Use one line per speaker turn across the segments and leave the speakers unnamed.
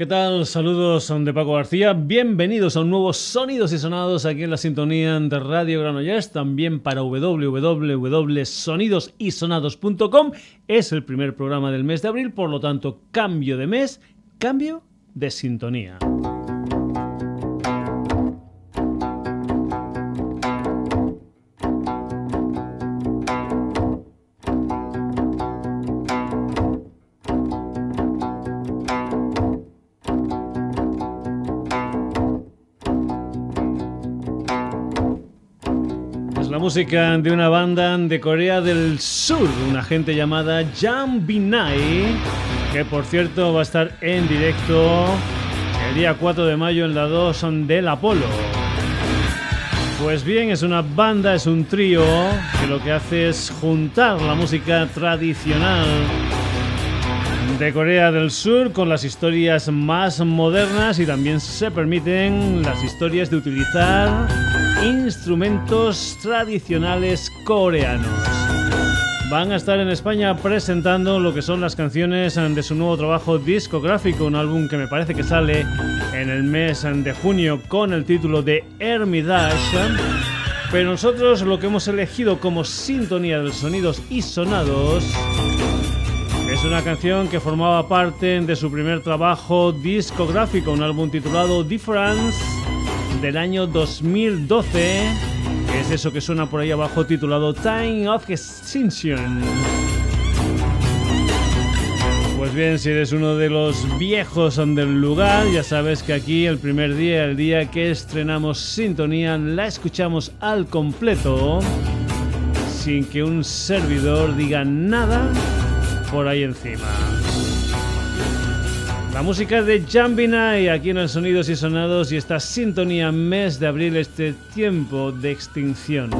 ¿Qué tal? Saludos, son de Paco García. Bienvenidos a un nuevo Sonidos y Sonados aquí en la sintonía de Radio Granollers, también para www.sonidosysonados.com. Es el primer programa del mes de abril, por lo tanto, cambio de mes, cambio de sintonía. Música de una banda de Corea del Sur, una gente llamada Jam Binai, que por cierto va a estar en directo el día 4 de mayo en la 2 del Apolo. Pues bien, es una banda, es un trío que lo que hace es juntar la música tradicional de Corea del Sur con las historias más modernas y también se permiten las historias de utilizar instrumentos tradicionales coreanos. Van a estar en España presentando lo que son las canciones de su nuevo trabajo discográfico, un álbum que me parece que sale en el mes de junio con el título de Hermitage. Pero nosotros lo que hemos elegido como sintonía de sonidos y sonados es una canción que formaba parte de su primer trabajo discográfico, un álbum titulado Difference del año 2012. Es eso que suena por ahí abajo titulado Time of Extinction. Pues bien, si eres uno de los viejos del lugar, ya sabes que aquí el primer día, el día que estrenamos Sintonía, la escuchamos al completo, sin que un servidor diga nada por ahí encima. La música de Jambina y aquí en el Sonidos y Sonados y esta sintonía mes de abril, este tiempo de extinción.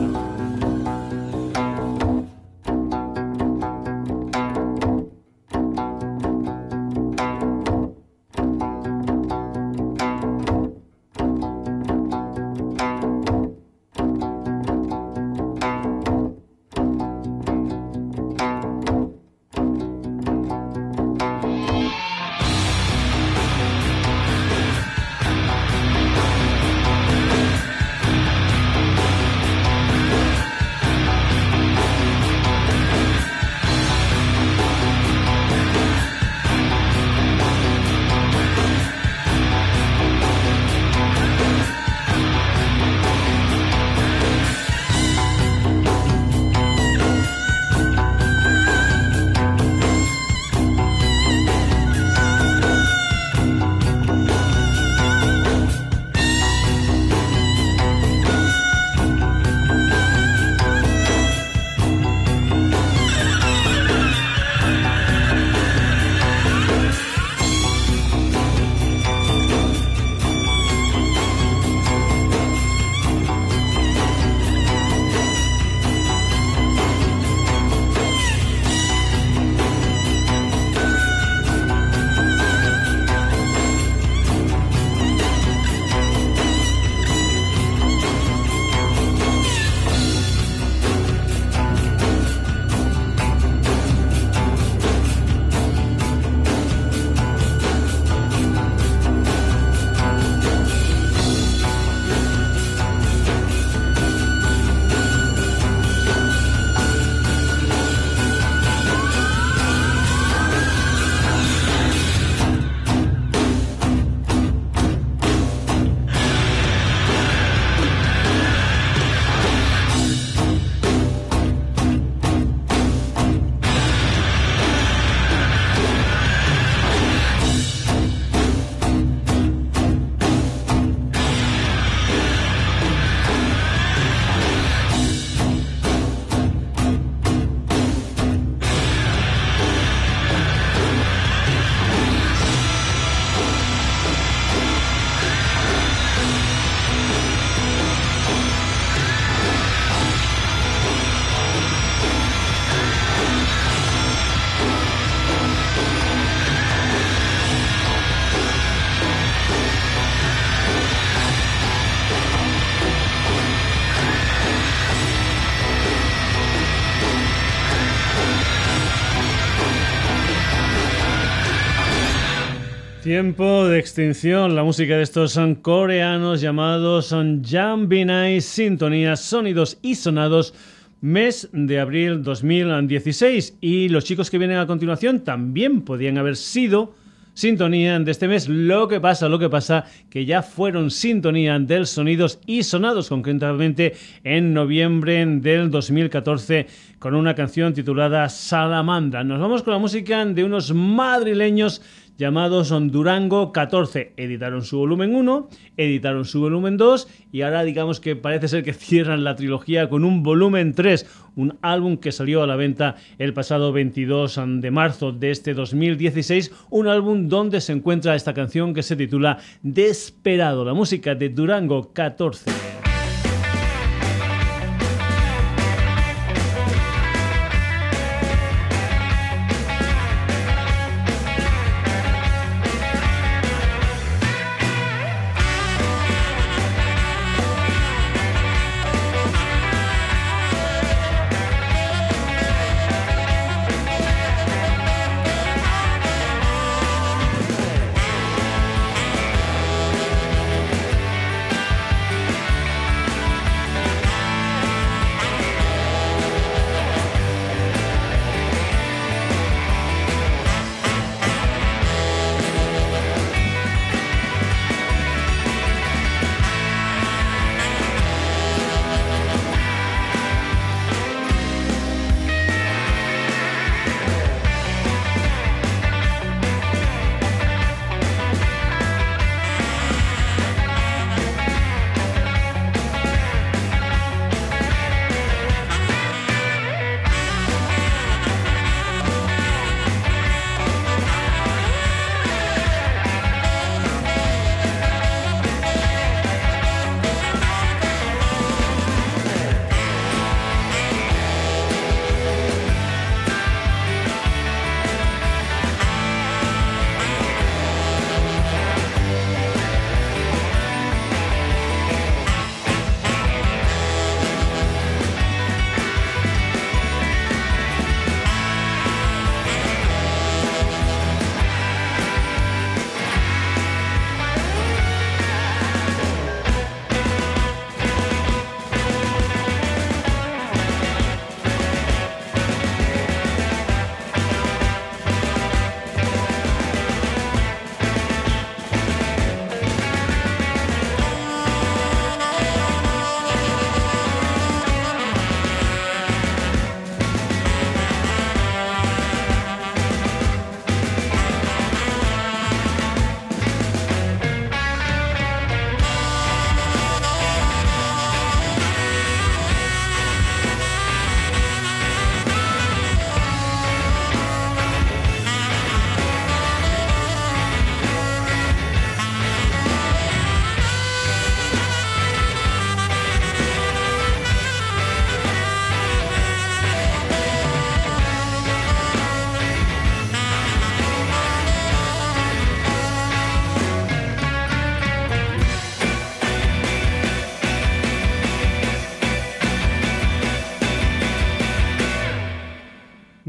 Tiempo de extinción, la música de estos son coreanos llamados son Binai, sintonías, sonidos y sonados mes de abril 2016 y los chicos que vienen a continuación también podían haber sido sintonía de este mes. Lo que pasa, lo que pasa, que ya fueron sintonía del Sonidos y Sonados, concretamente en noviembre del 2014, con una canción titulada Salamandra. Nos vamos con la música de unos madrileños llamados Durango 14. Editaron su volumen 1, editaron su volumen 2 y ahora digamos que parece ser que cierran la trilogía con un volumen 3, un álbum que salió a la venta el pasado 22 de marzo de este 2016, un álbum donde se encuentra esta canción que se titula Desperado, la música de Durango 14.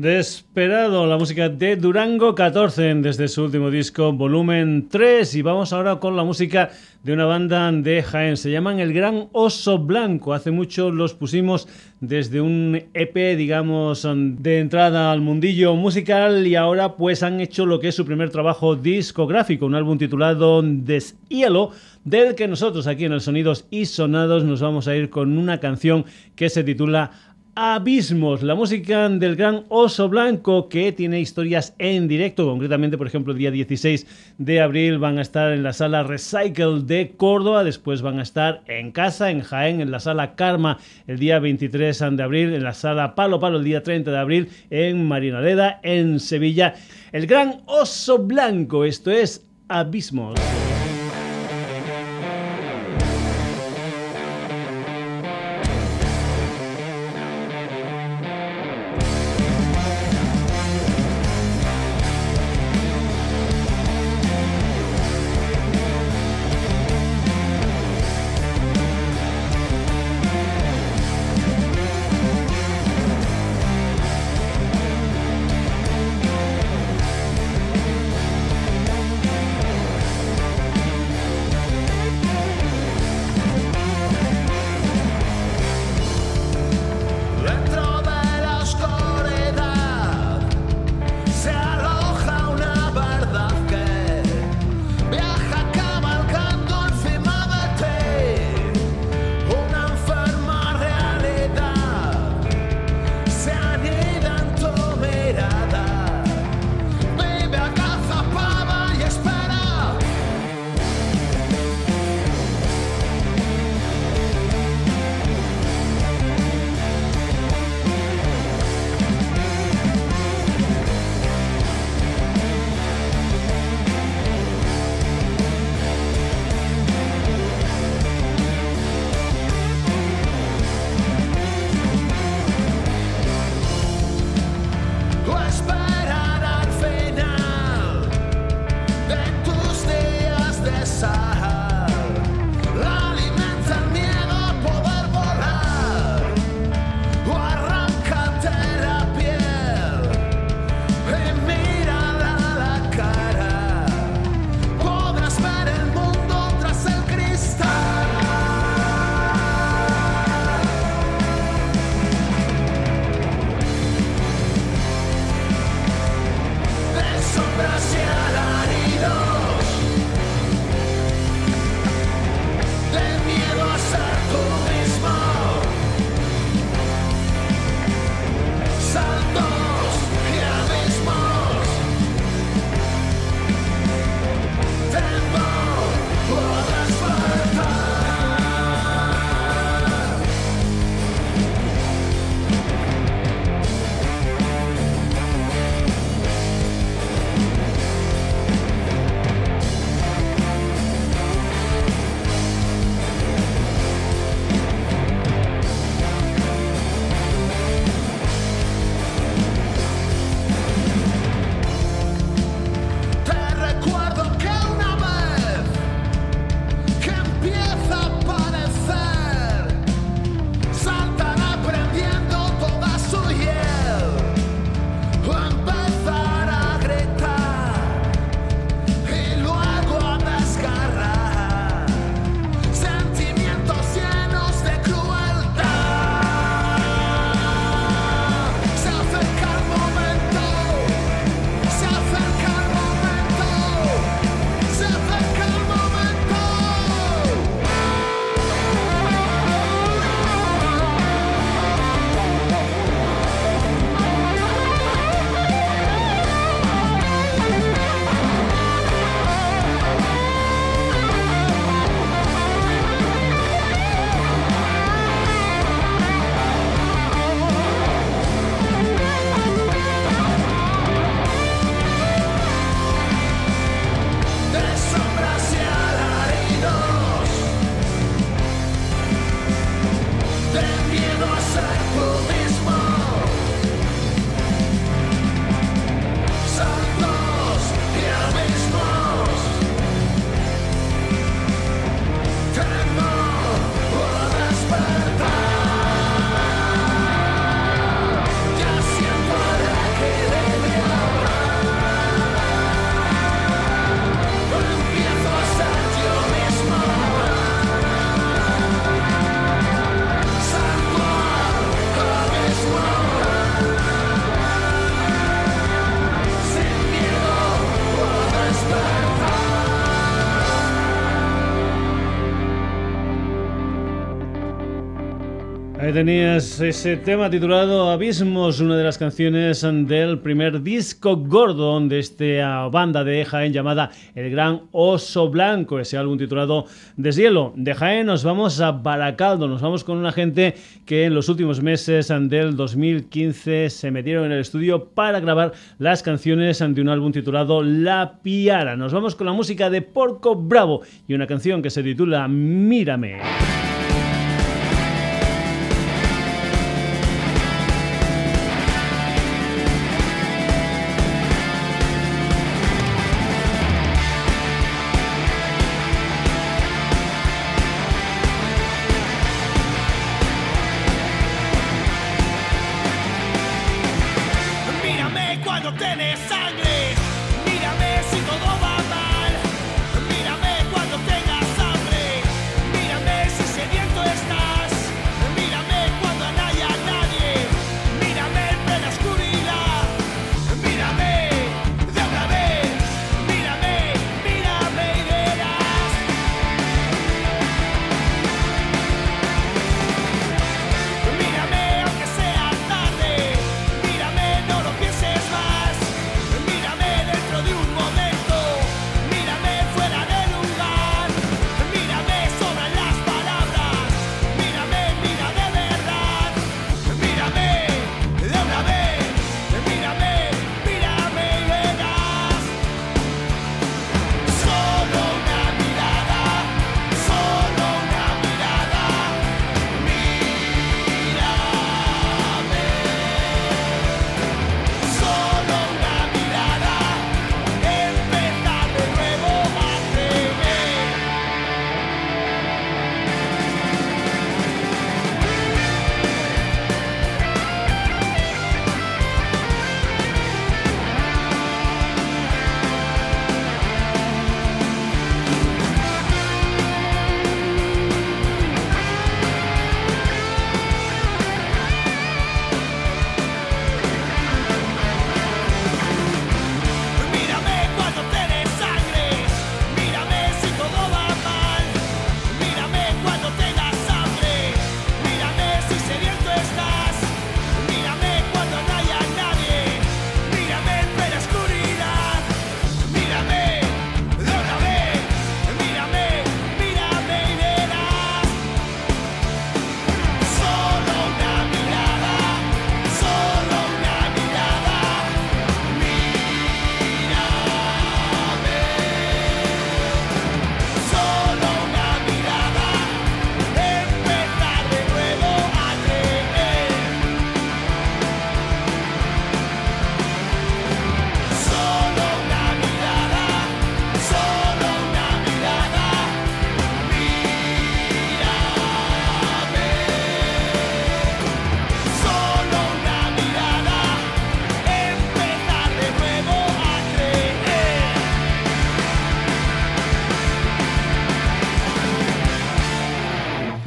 Desperado, la música de Durango 14 desde su último disco, volumen 3. Y vamos ahora con la música de una banda de Jaén. Se llaman El Gran Oso Blanco. Hace mucho los pusimos desde un EP, digamos, de entrada al mundillo musical y ahora pues han hecho lo que es su primer trabajo discográfico, un álbum titulado Deshielo, del que nosotros aquí en el Sonidos y Sonados nos vamos a ir con una canción que se titula Abismos, la música del gran Oso Blanco que tiene historias en directo, concretamente por ejemplo el día 16 de abril van a estar en la sala Recycle de Córdoba, después van a estar en casa, en Jaén, en la sala Karma el día 23 de abril, en la sala Palo Palo el día 30 de abril, en Marinaleda, en Sevilla. El gran Oso Blanco, esto es Abismos.
Ahí tenías ese tema titulado Abismos, una de las canciones del primer disco gordo de esta banda de Jaén llamada El Gran Oso Blanco, ese álbum titulado Deshielo. De Jaén nos vamos a Baracaldo, nos vamos con una gente que en los últimos meses del 2015 se metieron en el estudio para grabar las canciones de un álbum titulado La Piara. Nos vamos con la música de Porco Bravo y una canción que se titula Mírame.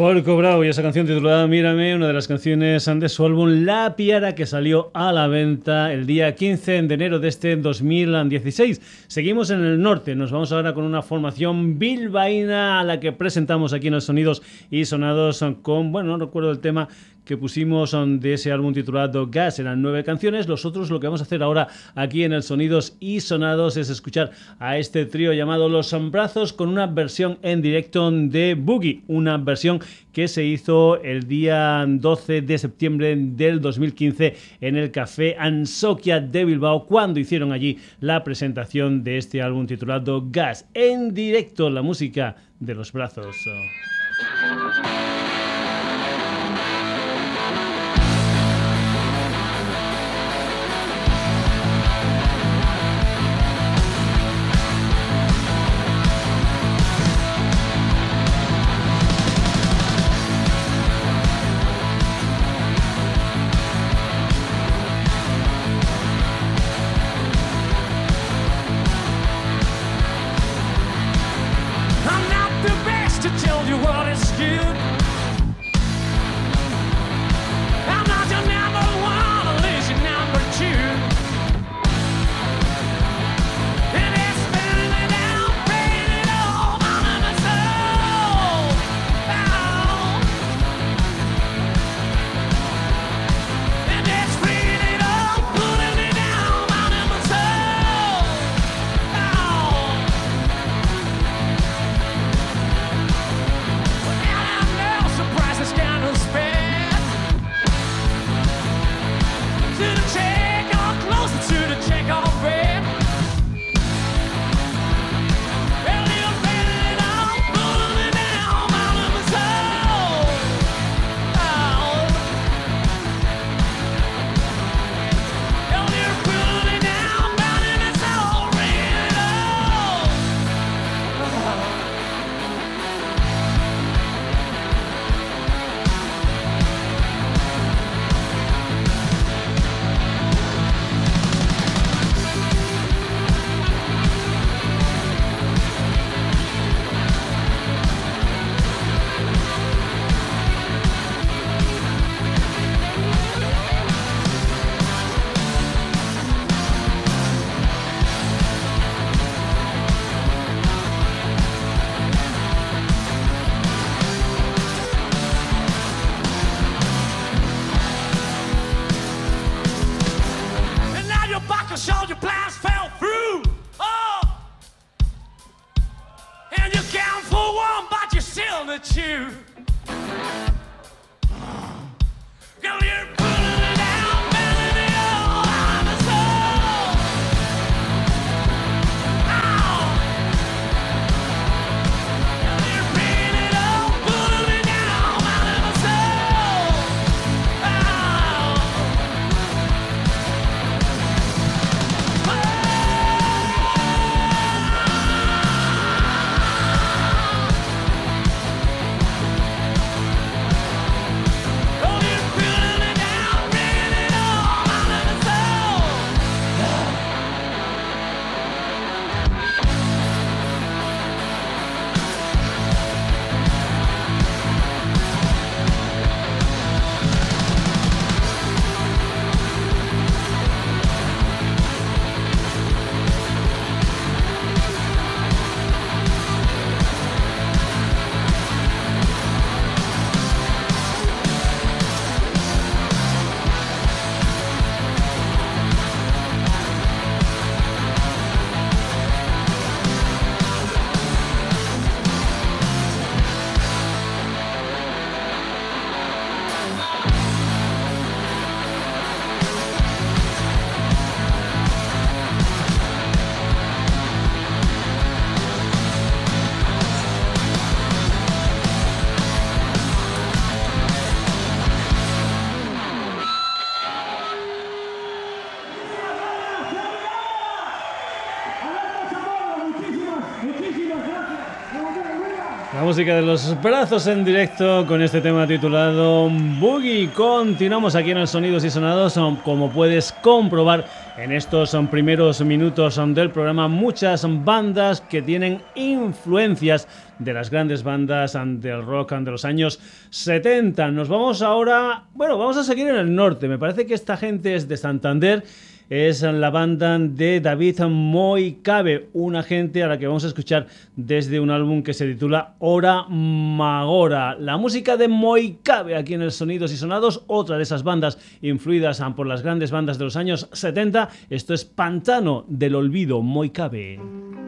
Porco Bravo y esa canción titulada Mírame, una de las canciones de su álbum La Piara que salió a la venta el día 15 de enero de este 2016. Seguimos en el norte, nos vamos ahora con una formación bilbaína a la que presentamos aquí en los Sonidos y Sonados con, bueno, no recuerdo el tema que pusimos de ese álbum titulado Gas. Eran nueve canciones. Los otros, lo que vamos a hacer ahora aquí en el Sonidos y Sonados es escuchar a este trío llamado Los Ambrazos con una versión en directo de Boogie. Una versión que se hizo el día 12 de septiembre del 2015 en el Café Ansoquia de Bilbao cuando hicieron allí la presentación de este álbum titulado Gas. En directo la música de los brazos.
Música de los brazos en directo con este tema titulado Boogie. Continuamos aquí en el Sonidos y Sonados. Como puedes comprobar en estos primeros minutos del programa, muchas bandas que tienen influencias de las grandes bandas del rock de los años 70. Nos vamos ahora, bueno, vamos a seguir en el norte. Me parece que esta gente es de Santander es la banda de David Moicabe, una gente a la que vamos a escuchar desde un álbum que se titula Hora Magora. La música de Moicabe aquí en el Sonidos y Sonados, otra de esas bandas influidas por las grandes bandas de los años 70. Esto es Pantano del Olvido, Moicabe.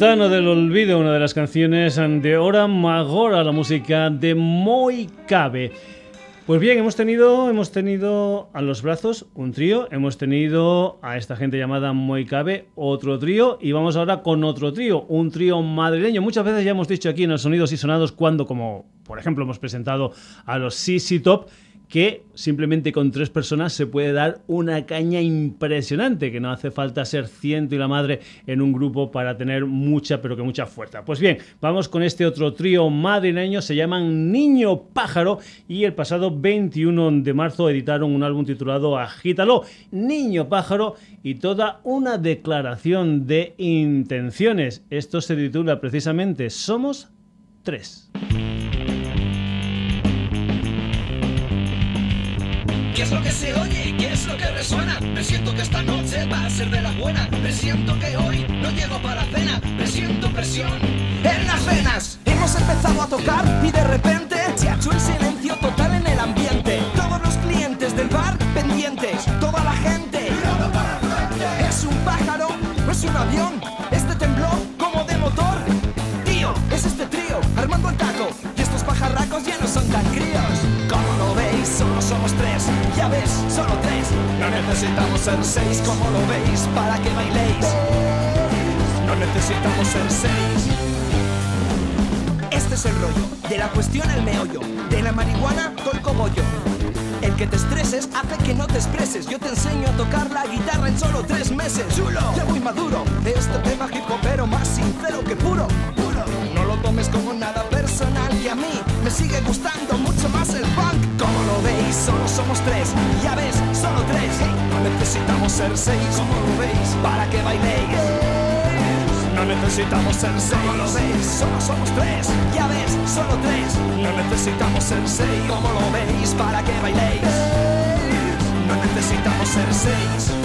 Pantano del Olvido, una de las canciones de Magora, la música de Moi Cabe. Pues bien, hemos tenido, hemos tenido a los brazos un trío, hemos tenido a esta gente llamada Moi Cabe otro trío y vamos ahora con otro trío, un trío madrileño. Muchas veces ya hemos dicho aquí en los sonidos y sonados cuando, como por ejemplo, hemos presentado a los CC Top que simplemente con tres personas se puede dar una caña impresionante, que no hace falta ser ciento y la madre en un grupo para tener mucha, pero que mucha fuerza. Pues bien, vamos con este otro trío madrileño, se llaman Niño Pájaro y el pasado 21 de marzo editaron un álbum titulado Agítalo, Niño Pájaro y toda una declaración de intenciones. Esto se titula precisamente Somos tres.
¿Qué es lo que se oye? ¿Qué es lo que resuena? Me siento que esta noche va a ser de la buena. Me siento que hoy no llego para cena. Me siento presión en las venas. Hemos empezado a tocar y de repente se ha hecho el silencio total en el ambiente. Solo tres. No necesitamos ser seis, como lo veis, para que bailéis. No necesitamos ser seis. Este es el rollo, de la cuestión el meollo, de la marihuana el cogollo. El que te estreses hace que no te expreses. Yo te enseño a tocar la guitarra en solo tres meses. Chulo, ya muy maduro. Este tema hip hopero más sincero que puro. Puro. No lo tomes como nada personal y a mí me sigue gustando mucho más el funk. Como lo veis, solo somos tres. Ya ves, solo tres. No necesitamos ser seis. Como lo veis, para que bailéis. No necesitamos ser seis. Como lo veis, solo somos tres. Ya ves, solo tres. No necesitamos ser seis. Como lo veis, para que bailéis. No necesitamos ser seis.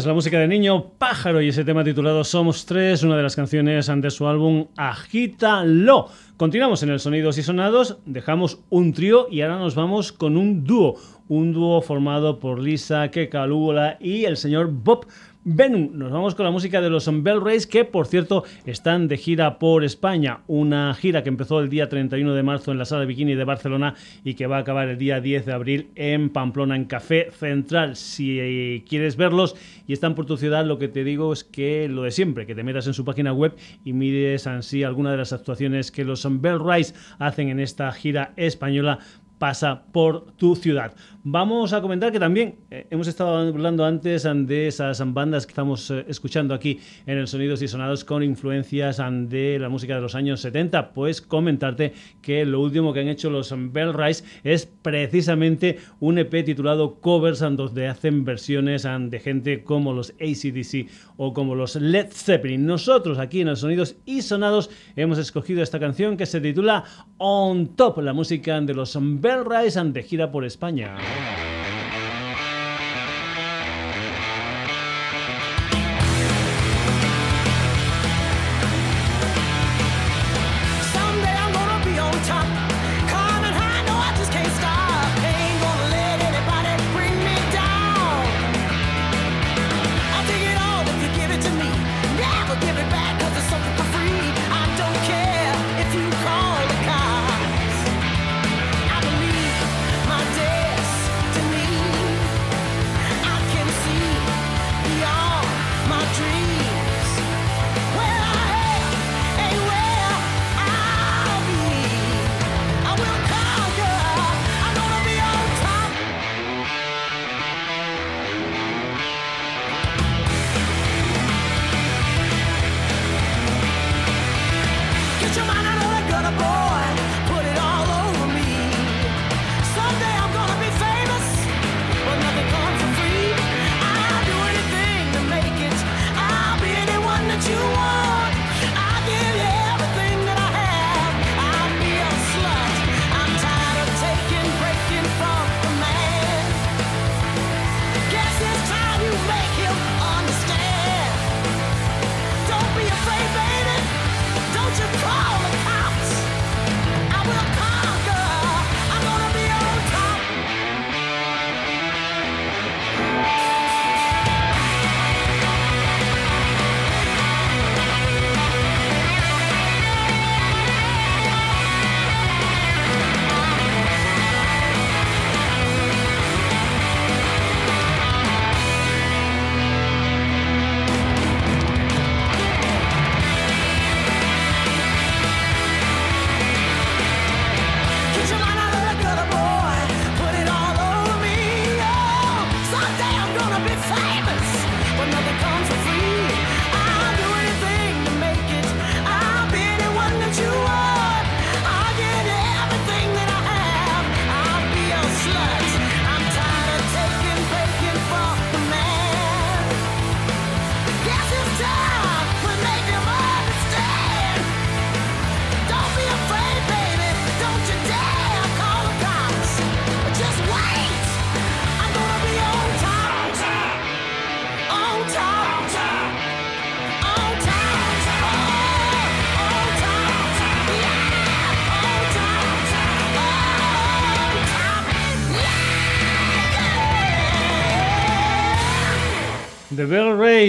Tenías la música de Niño Pájaro y ese tema titulado Somos Tres, una de las canciones de su álbum Agítalo. Continuamos en el Sonidos y Sonados, dejamos un trío y ahora nos vamos con un dúo. Un dúo formado por Lisa Kekalula y el señor Bob Benum. Nos vamos con la música de los Bell Rays, que por cierto están de gira por España. Una gira que empezó el día 31 de marzo en la Sala Bikini de Barcelona y que va a acabar el día 10 de abril en Pamplona, en Café Central. Si eh, quieres verlos y están por tu ciudad, lo que te digo es que lo de siempre, que te metas en su página web y mires así alguna de las actuaciones que los Bell Rays hacen en esta gira española
pasa por tu ciudad. Vamos a comentar que también eh, hemos estado hablando antes de esas bandas que estamos eh, escuchando aquí en el Sonidos y Sonados con influencias de la música de los años 70. Pues comentarte que lo último que han hecho los Bell Rise es precisamente un EP titulado Covers, donde hacen versiones de gente como los ACDC o como los Led Zeppelin. Nosotros aquí en el Sonidos y Sonados hemos escogido esta canción que se titula On Top, la música de los Bell Rise de gira por España. The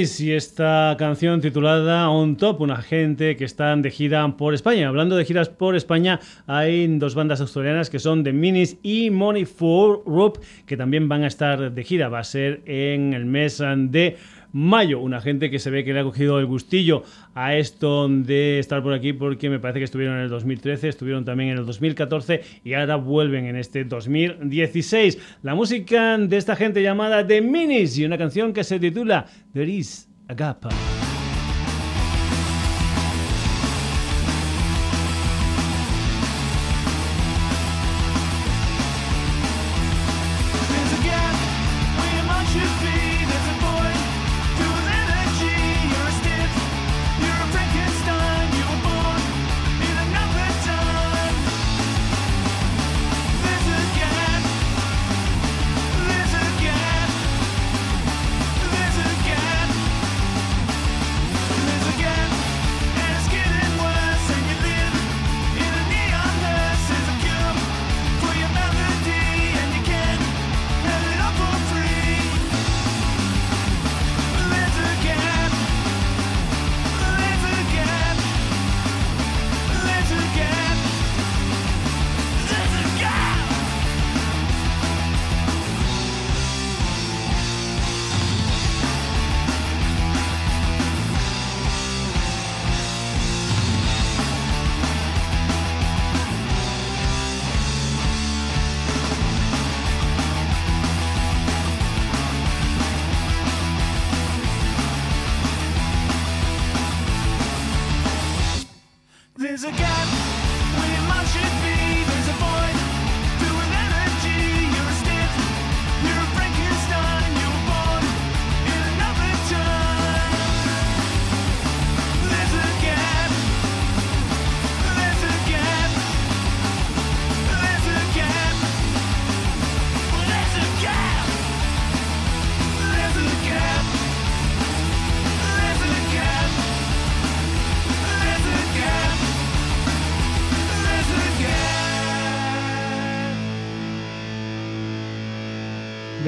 Y esta canción titulada On Top, una gente que están de gira por España. Hablando de giras por España, hay dos bandas australianas que son The Minis y Money for Rope, que también van a estar de gira. Va a ser en el mes de mayo. Una gente que se ve que le ha cogido el gustillo a esto de estar por aquí porque me parece que estuvieron en el 2013, estuvieron también en el 2014 y ahora vuelven en este 2016. La música de esta gente llamada The Minis y una canción que se titula There is a Gap.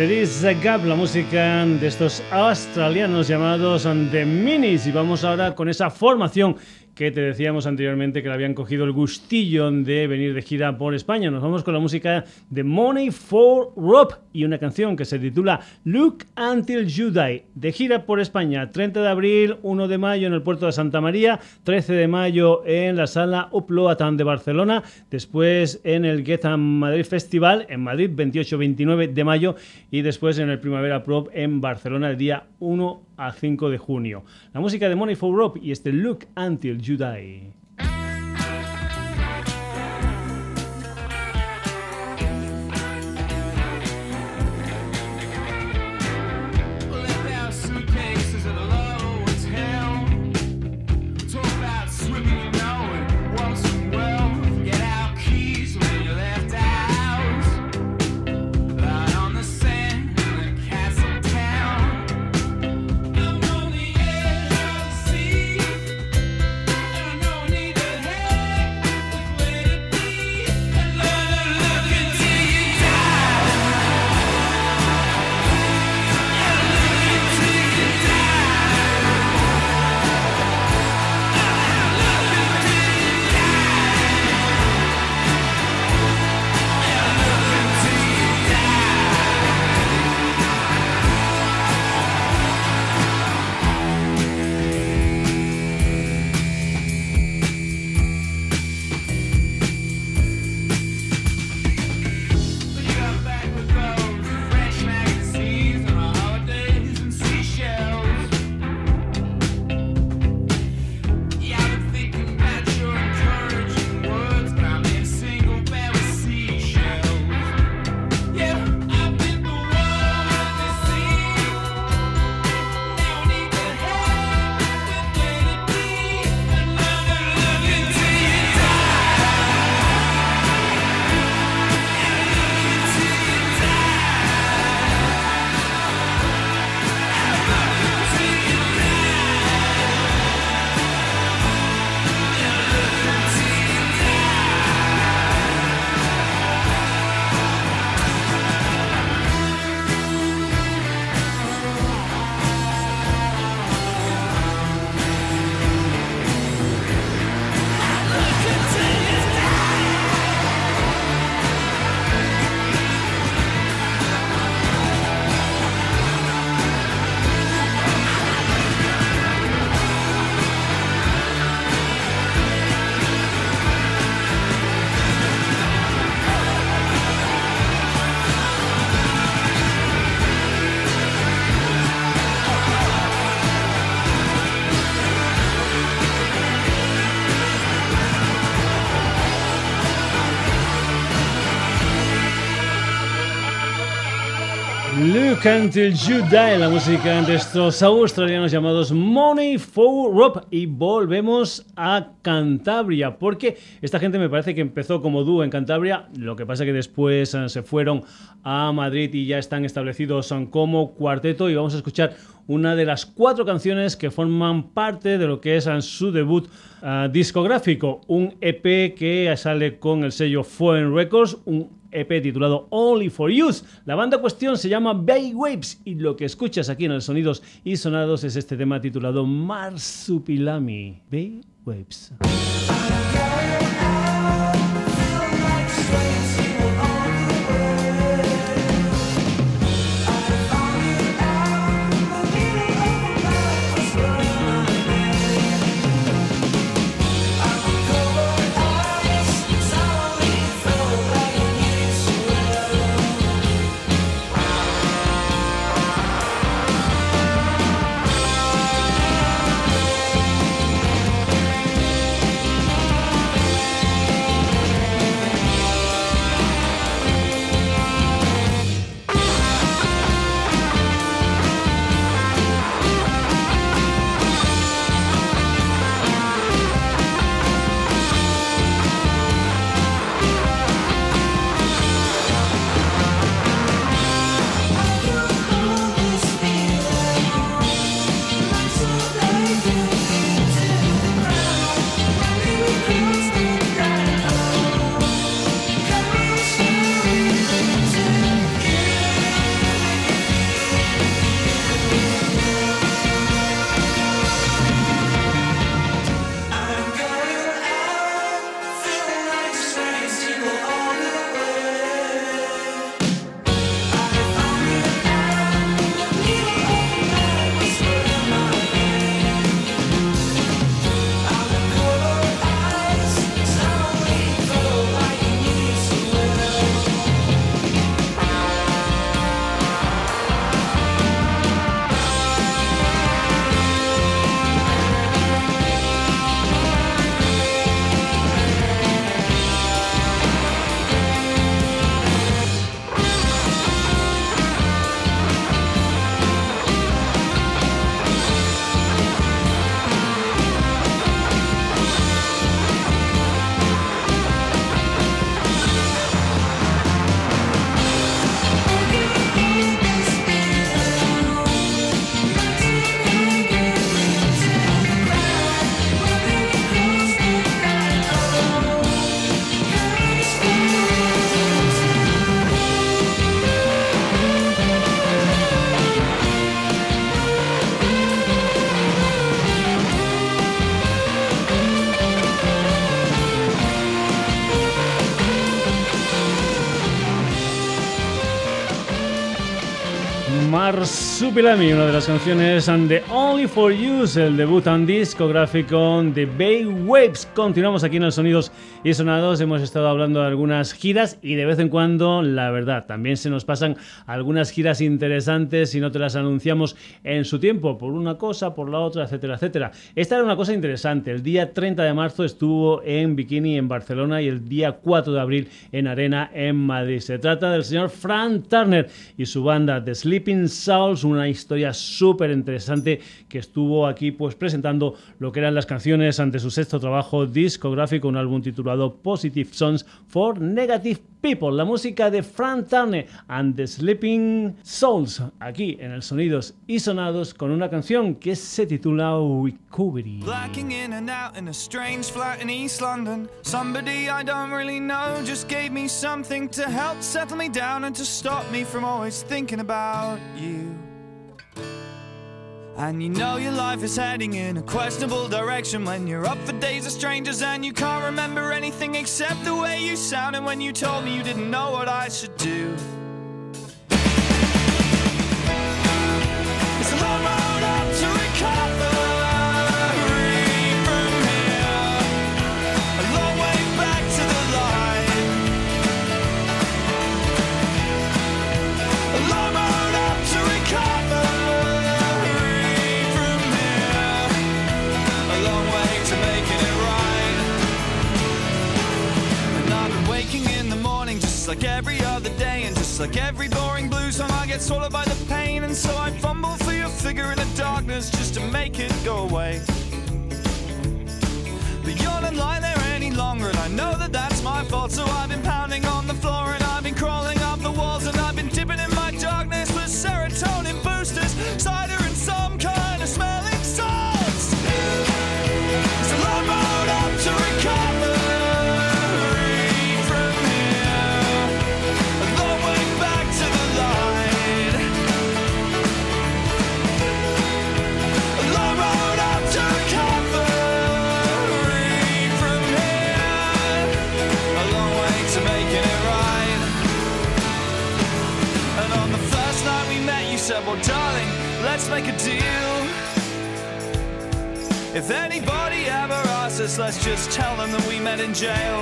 There is a la música de estos australianos llamados The Minis. Y vamos ahora con esa formación que te decíamos anteriormente que le habían cogido el gustillo de venir de gira por España. Nos vamos con la música de Money for Rob y una canción que se titula Look Until You Die. De gira por España, 30 de abril, 1 de mayo en el puerto de Santa María, 13 de mayo en la sala Uploatan de Barcelona, después en el Get Madrid Festival en Madrid, 28-29 de mayo y después en el Primavera Prop en Barcelona el día 1 a 5 de junio. La música de Money for Rob y este Look Until You Die. Until You Die, la música de estos australianos llamados Money for Rob. Y volvemos a Cantabria, porque esta gente me parece que empezó como dúo en Cantabria, lo que pasa que después eh, se fueron a Madrid y ya están establecidos como cuarteto. Y vamos a escuchar una de las cuatro canciones que forman parte de lo que es su debut eh, discográfico, un EP que sale con el sello Foreign Records, un EP titulado Only for Youth. La banda cuestión se llama Bay Waves y lo que escuchas aquí en el Sonidos y Sonados es este tema titulado Marsupilami. Bay Waves. Marsupilami, una de las canciones and The Only For You, el debut en discográfico de Bay Waves. Continuamos aquí en los Sonidos y Sonados. Hemos estado hablando de algunas giras y de vez en cuando, la verdad, también se nos pasan algunas giras interesantes y no te las anunciamos en su tiempo, por una cosa, por la otra, etcétera, etcétera. Esta era una cosa interesante. El día 30 de marzo estuvo en Bikini en Barcelona y el día 4 de abril en Arena en Madrid. Se trata del señor Frank Turner y su banda The Sleeping Souls, una historia súper interesante que estuvo aquí pues presentando lo que eran las canciones ante su sexto trabajo discográfico, un álbum titulado Positive Songs for Negative People, la música de Frank Turner and the Sleeping Souls, aquí en el Sonidos y Sonados con una canción que se titula Recovery.
Blacking in and out in a strange flat in East London. Somebody I don't really know just gave me something to help settle me down and to stop me from always thinking about you. And you know your life is heading in a questionable direction when you're up for days of strangers and you can't remember anything except the way you sounded when you told me you didn't know what I should do. It's a long road like every other day, and just like every boring blues song, I get swallowed by the pain, and so I fumble for your figure in the darkness just to make it go away. But you're not lying there any longer, and I know that that's my fault, so I've been pounding on the floor, well, darling, let's make a deal. If anybody ever asks us, let's just tell them that we met in jail.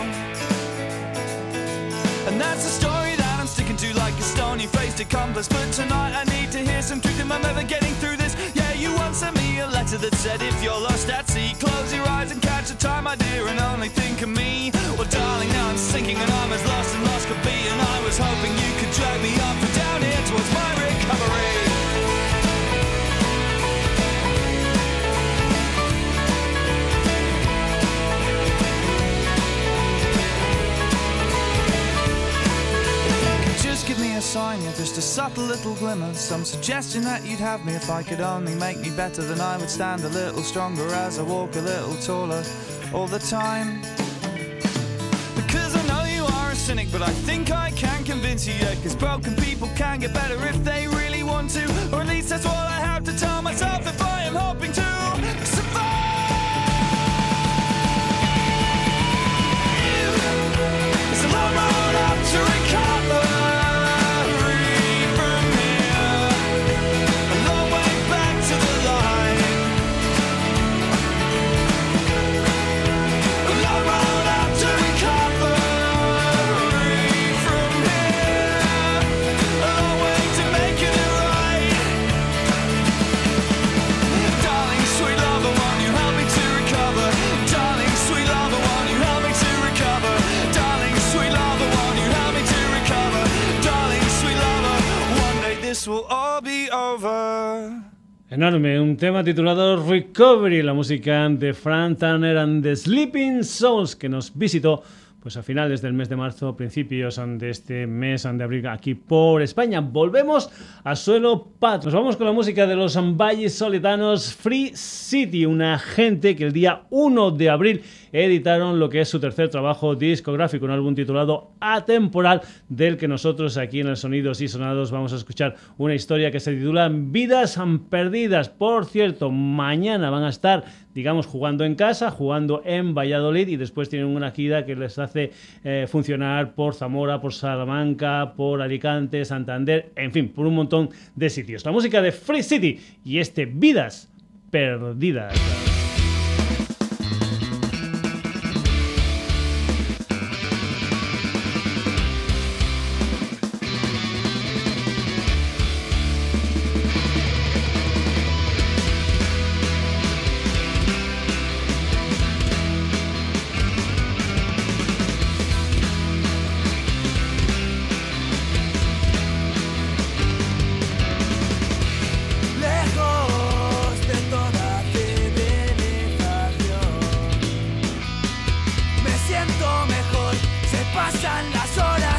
And that's the story that I'm sticking to like a stony faced accomplice. But tonight I need to hear some truth if I'm ever getting through this. Yeah, you sent me a letter that said, if you're lost at sea, close your eyes and catch the time, my dear, and only think of me. Well, darling, now I'm sinking and I'm as lost and lost could be. And I was hoping you could drag me up and down here towards my recovery. A sign, just a subtle little glimmer. Some suggestion that you'd have me if I could only make me better. Then I would stand a little stronger as I walk a little taller all the time. Because I know you are a cynic, but I think I can convince you, yeah. Cause broken people can get better if they really want to. Or at least that's what I have to tell myself if I am hoping to
Un tema titulado Recovery, la música de Frank Turner and the Sleeping Souls que nos visitó pues a finales del mes de marzo, principios de este mes de abril aquí por España. Volvemos a suelo pat. Nos vamos con la música de los Valles Solitanos Free City, una gente que el día 1 de abril editaron lo que es su tercer trabajo discográfico, un álbum titulado Atemporal, del que nosotros aquí en el Sonidos y Sonados vamos a escuchar una historia que se titula Vidas Perdidas. Por cierto, mañana van a estar
digamos, jugando en casa, jugando en Valladolid y después tienen una gira que les hace eh, funcionar por Zamora, por Salamanca, por Alicante, Santander, en fin, por un montón de sitios. La música de Free City y este Vidas Perdidas. pasan las horas.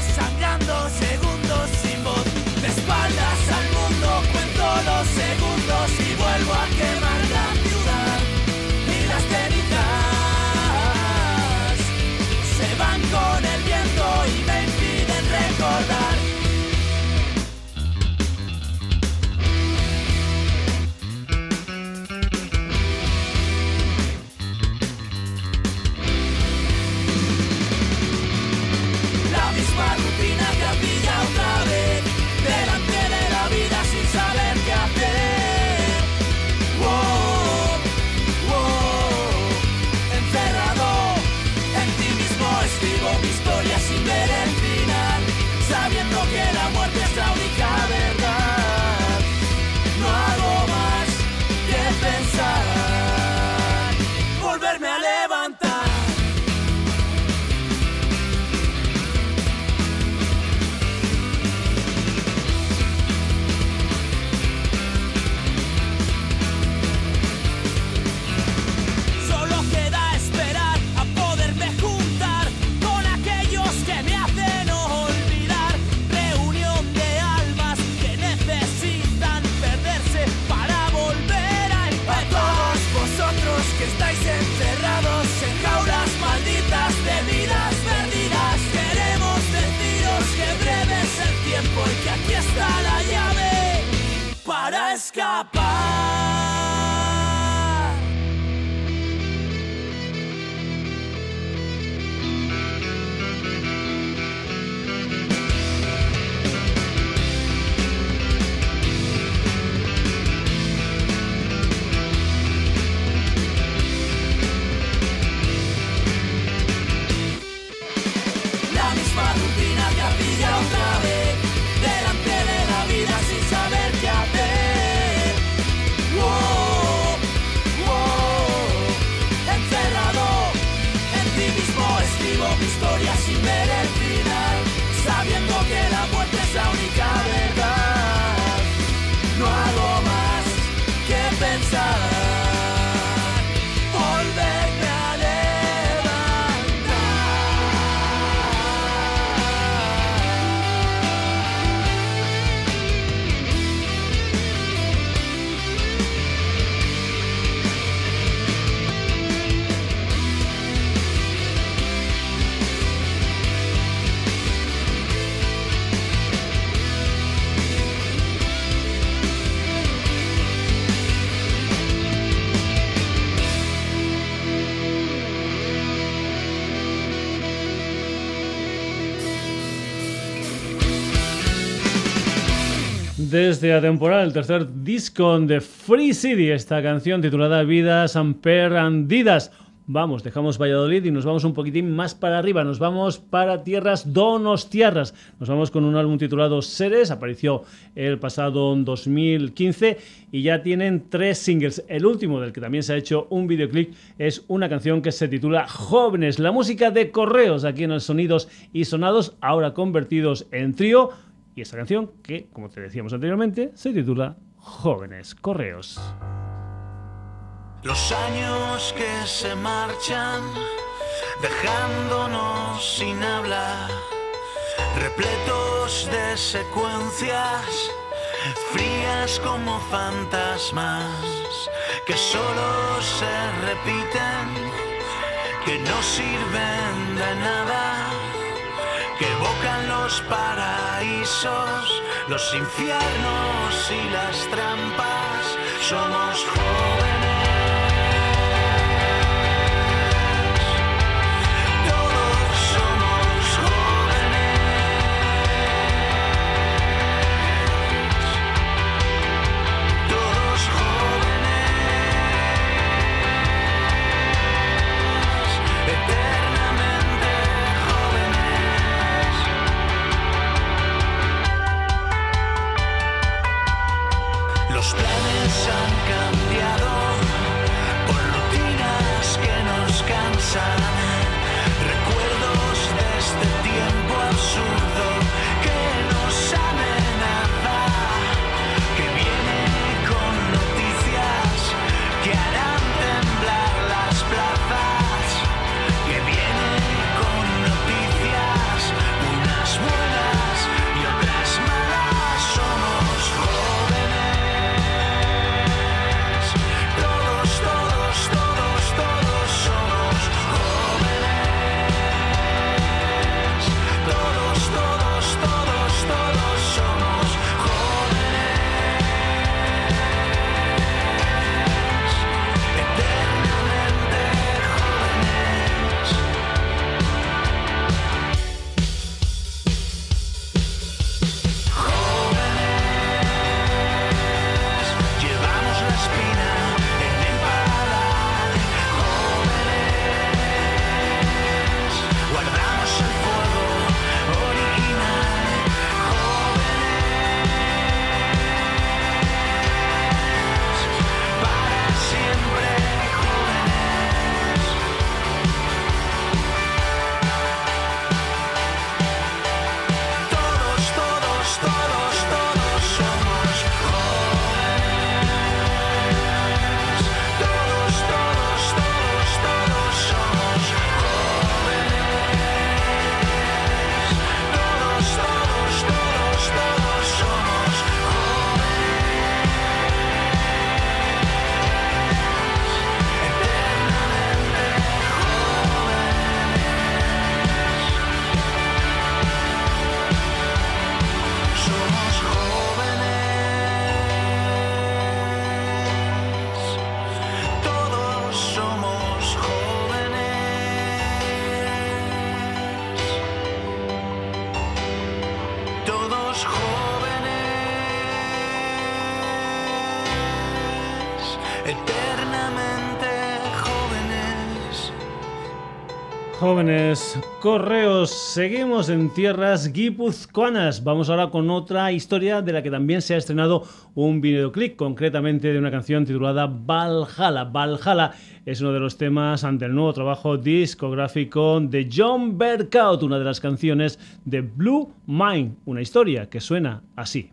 Desde Atemporal, el tercer disco de Free City, esta canción titulada Vidas Amperandidas. Vamos, dejamos Valladolid y nos vamos un poquitín más para arriba, nos vamos para tierras donostiarras. Nos vamos con un álbum titulado Seres, apareció el pasado 2015 y ya tienen tres singles. El último, del que también se ha hecho un videoclip, es una canción que se titula Jóvenes, la música de correos aquí en el Sonidos y Sonados, ahora convertidos en trío y esta canción que, como te decíamos anteriormente, se titula Jóvenes Correos.
Los años que se marchan, dejándonos sin hablar, repletos de secuencias, frías como fantasmas, que solo se repiten, que no sirven de nada evocan los paraísos, los infiernos y las trampas. Somos jóvenes.
Correos. Seguimos en tierras guipuzcoanas. Vamos ahora con otra historia de la que también se ha estrenado un videoclip, concretamente de una canción titulada Valhalla. Valhalla es uno de los temas ante el nuevo trabajo discográfico de John Berkout, una de las canciones de Blue Mind, una historia que suena así.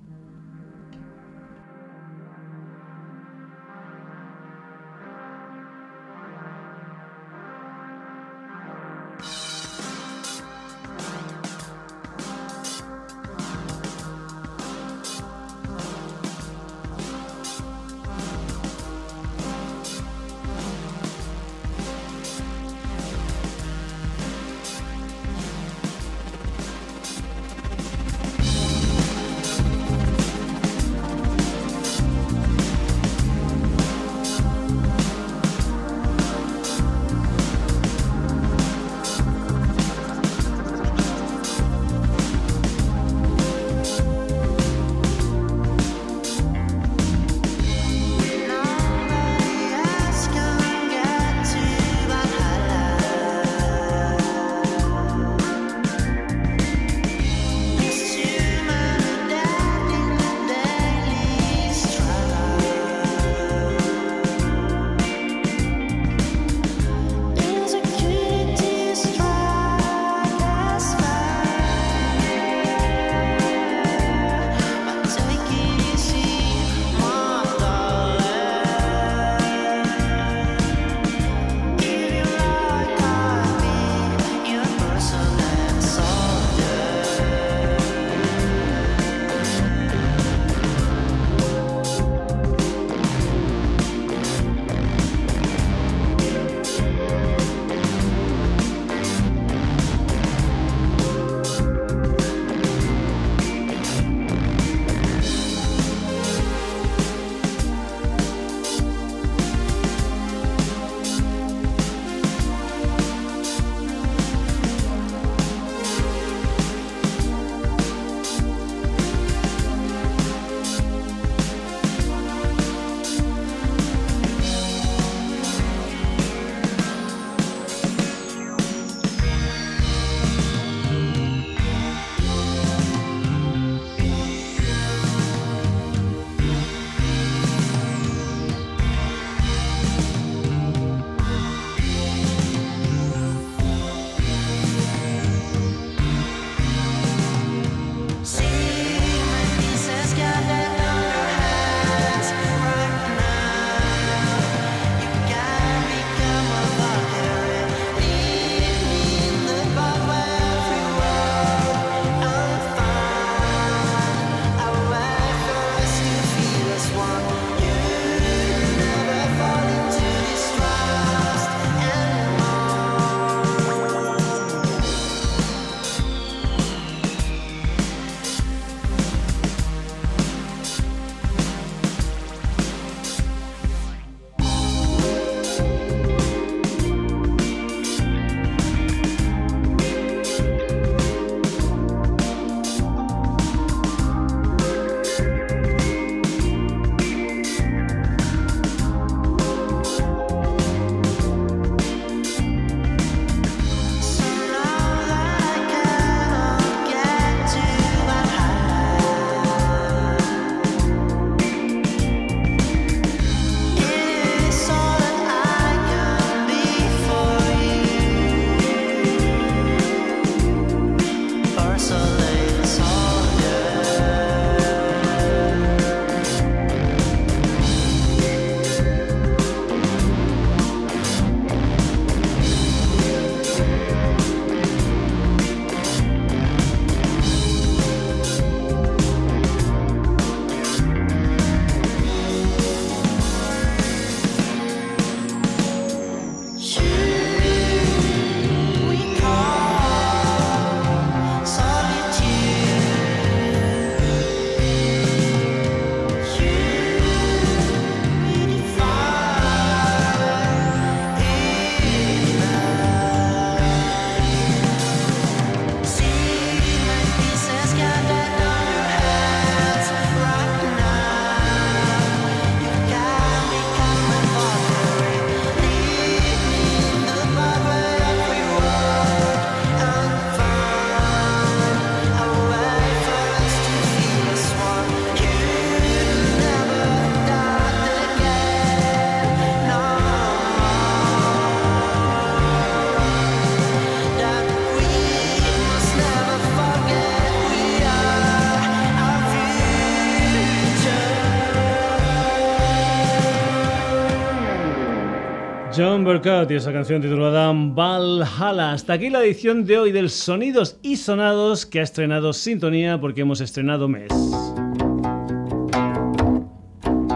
Y esa canción titulada Valhalla. Hasta aquí la edición de hoy del Sonidos y Sonados que ha estrenado Sintonía porque hemos estrenado mes.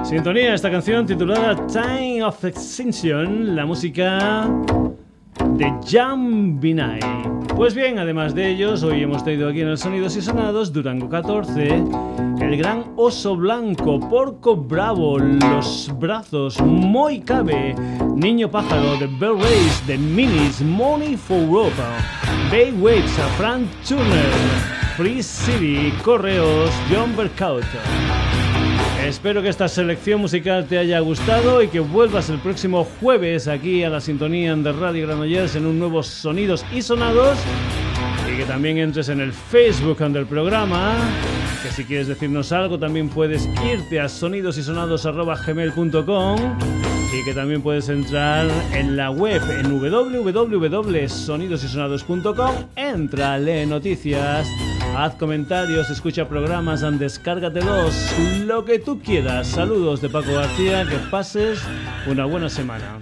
Sintonía, esta canción titulada Time of Extinction, la música de Jan Binay. Pues bien, además de ellos, hoy hemos traído aquí en el Sonidos y Sonados Durango 14, el gran oso blanco, porco bravo, los brazos, muy cabe, niño pájaro, The Bell Race, The Minis, Money for Europa, Bay Waves, Frank Turner, Free City, Correos, John Berkaut. Espero que esta selección musical te haya gustado y que vuelvas el próximo jueves aquí a la sintonía de Radio Granollers en un nuevo Sonidos y Sonados y que también entres en el Facebook del programa que si quieres decirnos algo también puedes irte a sonidosysonados.gmail.com y que también puedes entrar en la web en www.sonidosysonados.com entra, lee noticias Haz comentarios, escucha programas, descárgatelos, lo que tú quieras. Saludos de Paco García, que pases una buena semana.